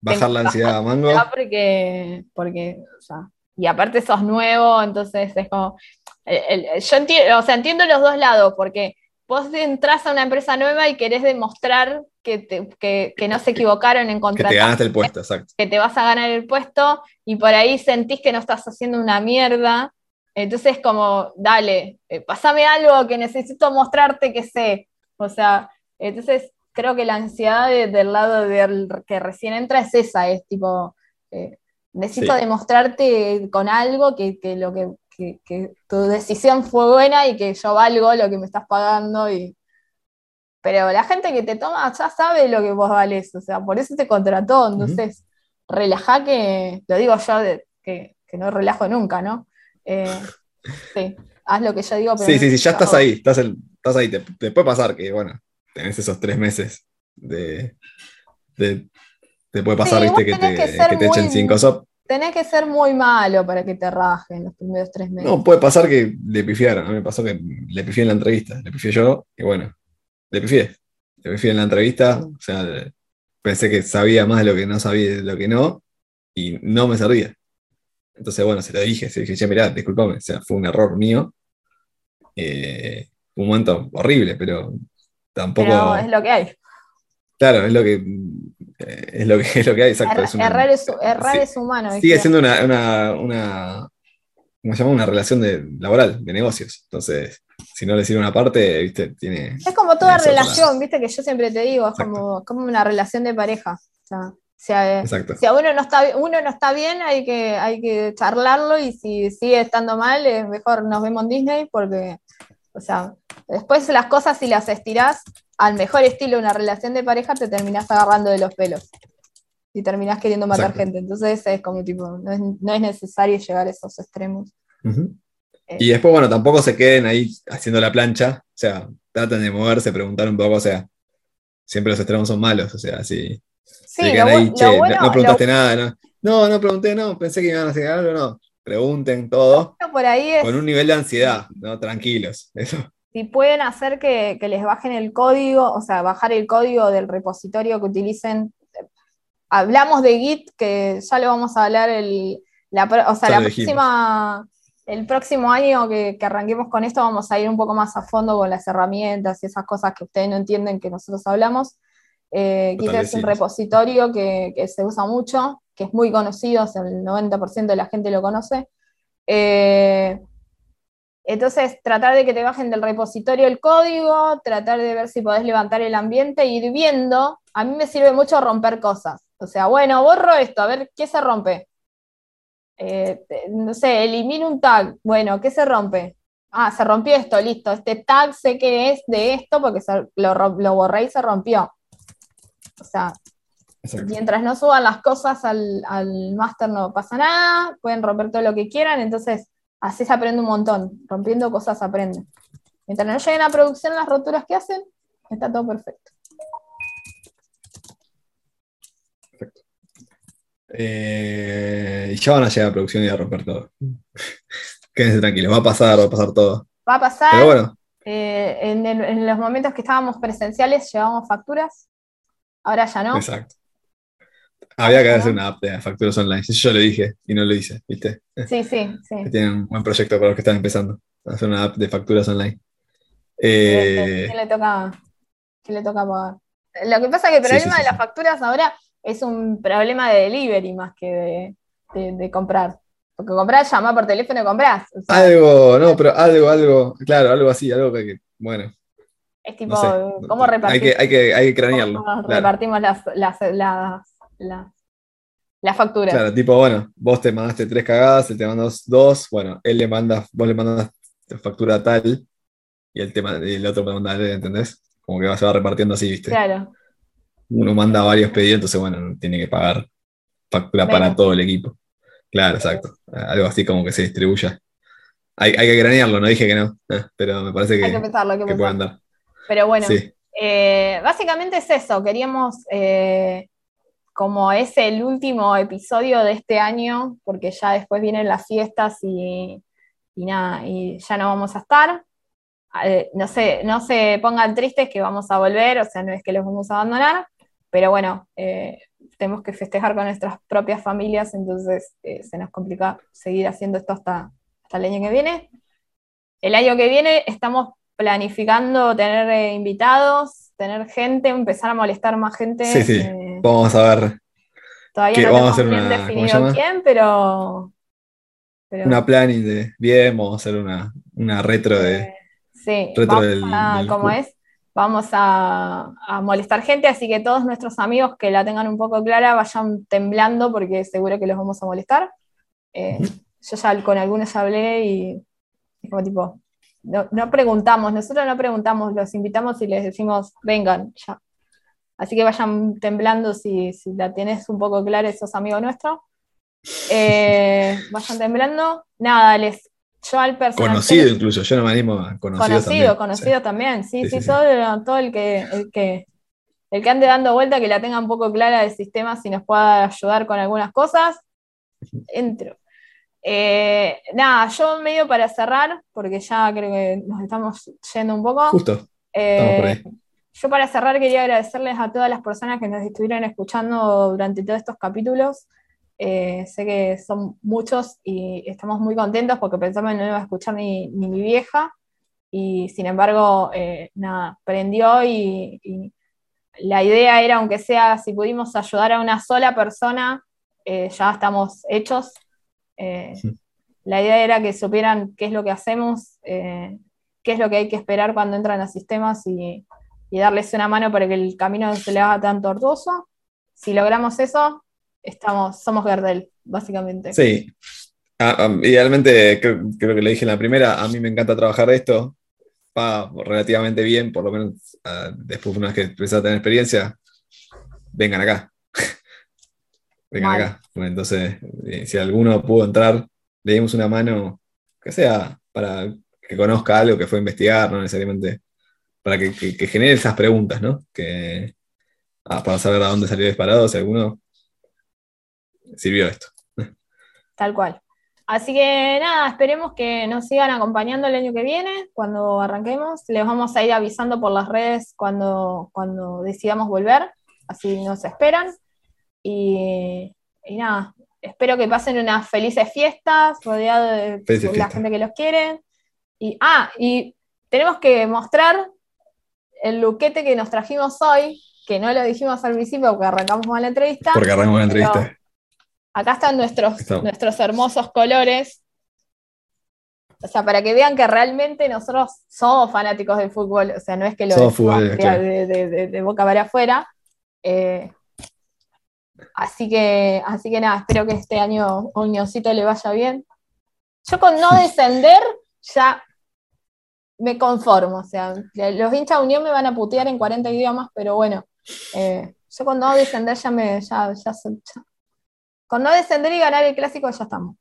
Bajar la ansiedad mango. porque, porque, o sea, y aparte sos nuevo, entonces es como, el- el- yo entiendo, o sea, entiendo los dos lados, porque vos entras a una empresa nueva y querés demostrar que, te- que, que no se equivocaron en Que contratar te ganaste el puesto, exacto. que te vas a ganar el puesto y por ahí sentís que no estás haciendo una mierda. Entonces, como, dale, eh, pasame algo que necesito mostrarte que sé. O sea, entonces creo que la ansiedad de- del lado del que recién entra es esa, es tipo, eh, necesito Sí. demostrarte con algo que, que lo que, que- que tu decisión fue buena y que yo valgo lo que me estás pagando y, pero la gente que te toma ya sabe lo que vos valés, o sea, por eso te contrató, entonces relajá que, lo digo yo de- que, que no relajo nunca, ¿no? Eh, sí, haz lo que yo digo, pero Sí, no sí, sí, ya estás ahí, estás, el- estás ahí. Te, te puede pasar que, bueno, tenés esos tres meses de. de- te puede pasar, Sí, viste, que te, que te echen cinco sop. Tenés que ser muy malo para que te rajen los primeros tres meses. No, puede pasar que le pifiaron. A mí me pasó que le pifié en la entrevista. Le pifié yo y bueno, le pifié. Le pifié en la entrevista. O sea, pensé que sabía más de lo que no sabía de lo que no y no me servía. Entonces, bueno, se lo dije. Se dije, che, mirá, disculpame. O sea, fue un error mío. Eh, fue un momento horrible, pero tampoco. pero es lo que hay. Claro, es lo que. Es, lo que, es lo que hay, exacto. Er- errar es, errar sí, es humano. Sigue siendo una, una, una, ¿cómo se llama? Una relación de, laboral, de negocios. Entonces, si no le sirve una parte, viste, tiene. Es como toda relación, viste, que yo siempre te digo, es como, como una relación de pareja. O sea, si a, si a uno no está, uno no está bien, hay que, hay que charlarlo y si sigue estando mal, es mejor nos vemos en Disney porque, o sea, después las cosas si las estirás al mejor estilo de una relación de pareja, te terminás agarrando de los pelos y terminás queriendo matar Exacto. gente. Entonces es como tipo, no es, no es necesario llegar a esos extremos. Eh, Y después, bueno, tampoco se queden ahí haciendo la plancha. O sea, traten de moverse, preguntar un poco. O sea, siempre los extremos son malos. O sea, si sí, se quedan ahí, che, no- bueno- no, lo preguntaste nada, no. No, no pregunté, no, pensé que iban a hacer algo, no. Pregunten todo por ahí es con un nivel de ansiedad, ¿no? Tranquilos. Eso. Si pueden hacer que, que les bajen el código, o sea, bajar el código del repositorio que utilicen. Hablamos de Git, que ya lo vamos a hablar el, la, o sea, la próxima, el próximo año que, que arranquemos con esto, vamos a ir un poco más a fondo con las herramientas y esas cosas que ustedes no entienden que nosotros hablamos. Eh, Git es un repositorio que, que se usa mucho, que es muy conocido, o sea, el 90% de la gente lo conoce. Eh, entonces, tratar de que te bajen del repositorio el código, tratar de ver si podés levantar el ambiente, ir viendo. A mí me sirve mucho romper cosas. O sea, bueno, borro esto, a ver qué se rompe. Eh, no sé, elimino un tag. Bueno, ¿qué se rompe? Ah, se rompió esto, listo. Este tag sé que es de esto porque se- lo, lo borré y se rompió. O sea, Exacto. mientras no suban las cosas al, al máster no pasa nada, pueden romper todo lo que quieran, entonces así se aprende un montón, rompiendo cosas aprende. Mientras no lleguen a producción las roturas que hacen, está todo perfecto. Eh, y ya van a llegar a producción y a romper todo. Quédense tranquilos, va a pasar, va a pasar todo. Va a pasar, Pero bueno, eh, en, el- en los momentos que estábamos presenciales llevábamos facturas, ahora ya no. exacto. Había que hacer una app de facturas online. Eso yo lo dije y no lo hice, ¿viste? Sí, sí, sí. Que tienen un buen proyecto para los que están empezando. Hacer una app de facturas online. ¿Quién Eh, le toca, quién le toca pagar? Lo que pasa es que el problema sí, sí, de las facturas ahora es un problema de delivery más que de, de- de comprar. Porque comprar, llamar por teléfono y compras. O sea, algo, no, pero algo, algo, claro, algo así, algo que, bueno, es tipo, no sé. ¿cómo Hay repartimos, que, hay que, hay que cranearlo. Claro, repartimos las, las, las, las- las facturas? claro, tipo, bueno, vos te mandaste tres cagadas, él te mandó dos, bueno, él le manda, vos le mandas factura tal y el, tema, el otro te manda, ¿entendés? Como que se va repartiendo así, ¿viste? Claro, Uno manda varios pedidos, entonces, bueno, tiene que pagar factura para todo el equipo. Claro, exacto. Algo así como que se distribuya. Hay, hay que cranearlo, no dije que no, eh, pero me parece hay que que, pensarlo, hay que que puede andar. Pero bueno, Sí, Eh, básicamente es eso, queríamos, eh, como es el último episodio de este año, porque ya después vienen las fiestas y, y nada, y ya no vamos a estar. Eh, no, se, no se pongan tristes que vamos a volver, o sea, no es que los vamos a abandonar, pero bueno, eh, tenemos que festejar con nuestras propias familias, entonces eh, se nos complica seguir haciendo esto hasta, hasta el año que viene. El año que viene estamos planificando tener eh, invitados, tener gente, empezar a molestar más gente. Sí, sí. Vamos a ver todavía que no vamos a hacer bien una- ¿cómo se definido quién, pero, pero, una planning de bien, vamos a hacer una, una retro de. sí, retro vamos del- a, del como es, vamos a, a molestar gente, así que todos nuestros amigos que la tengan un poco clara vayan temblando porque seguro que los vamos a molestar. Eh, yo ya con algunos ya hablé y es como tipo, no, no preguntamos, nosotros no preguntamos, los invitamos y les decimos, vengan, ya. Así que vayan temblando si, si la tienes un poco clara, esos amigos nuestros. Eh, vayan temblando. Nada, les, yo al personal. Conocido incluso, yo no me animo a conocido Conocido, también. conocido también, sí, Sí, sí, sí, sí. todo, todo el que, el que el que ande dando vuelta, que la tenga un poco clara del sistema, si nos pueda ayudar con algunas cosas, entro. Eh, nada, yo medio para cerrar, porque ya creo que nos estamos yendo un poco. Justo, Eh, estamos por ahí. Yo para cerrar quería agradecerles a todas las personas que nos estuvieron escuchando durante todos estos capítulos. Eh, sé que son muchos y estamos muy contentos porque pensamos que no iba a escuchar ni, ni mi vieja y sin embargo, eh, nada, prendió y, y la idea era, aunque sea, si pudimos ayudar a una sola persona, eh, ya estamos hechos. Eh, la idea era que supieran qué es lo que hacemos, qué es lo que hay que esperar cuando entran a sistemas y, y darles una mano para que el camino no se le haga tan tortuoso. Si logramos eso, estamos, somos Gardel, básicamente. Sí. Ah, ah, idealmente, creo, que le dije en la primera, a mí me encanta trabajar de esto, va relativamente bien, por lo menos uh, después una vez que empecé a tener experiencia, vengan acá. vengan acá. entonces, eh, si alguno pudo entrar, le dimos una mano, que sea para que conozca algo que fue a investigar, no necesariamente para que, genere esas preguntas, ¿no? Que, ah, para saber a dónde salió disparado, si alguno sirvió esto. Tal cual. Así que nada, esperemos que nos sigan acompañando el año que viene, cuando arranquemos. Les vamos a ir avisando por las redes cuando, cuando decidamos volver, así nos esperan. Y, nada, espero que pasen unas felices fiestas, rodeados de la gente que los quiere. Y, ah, y tenemos que mostrar el luquete que nos trajimos hoy, que no lo dijimos al principio porque arrancamos con la entrevista. Porque arrancamos la entrevista. Acá están nuestros, nuestros hermosos colores. O sea, para que vean que realmente nosotros somos fanáticos del fútbol, o sea, no es que lo de, boca para afuera. Eh, así que, así que nada, espero que este año Oñoncito le vaya bien. Yo con no descender ya me conformo. O sea, los hinchas de Unión me van a putear en 40 idiomas, pero bueno, eh, yo con no descender ya me. Ya, ya, con no descender y ganar el clásico ya estamos.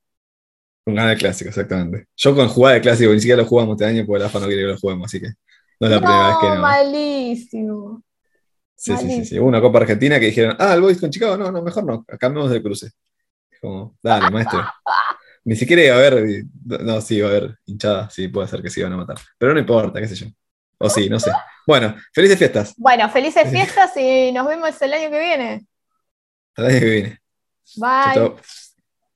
Con ganar el clásico, exactamente. Yo con jugar el clásico, ni siquiera lo jugamos este año porque la AFA no quiere que lo juguemos, así que no es la primera vez que no. Malísimo. Sí, sí, sí, sí. Hubo una Copa Argentina que dijeron, ah, el Boys con Chicago, no, no, mejor no, cambiamos de cruce. Como, dale, maestro. Ni siquiera iba a haber, no, sí, iba a haber hinchada, sí, puede ser que se iban a matar. Pero no importa, qué sé yo. O sí, no sé. Bueno, felices fiestas. Bueno, felices fiestas y nos vemos el año que viene. El año que viene. Bye.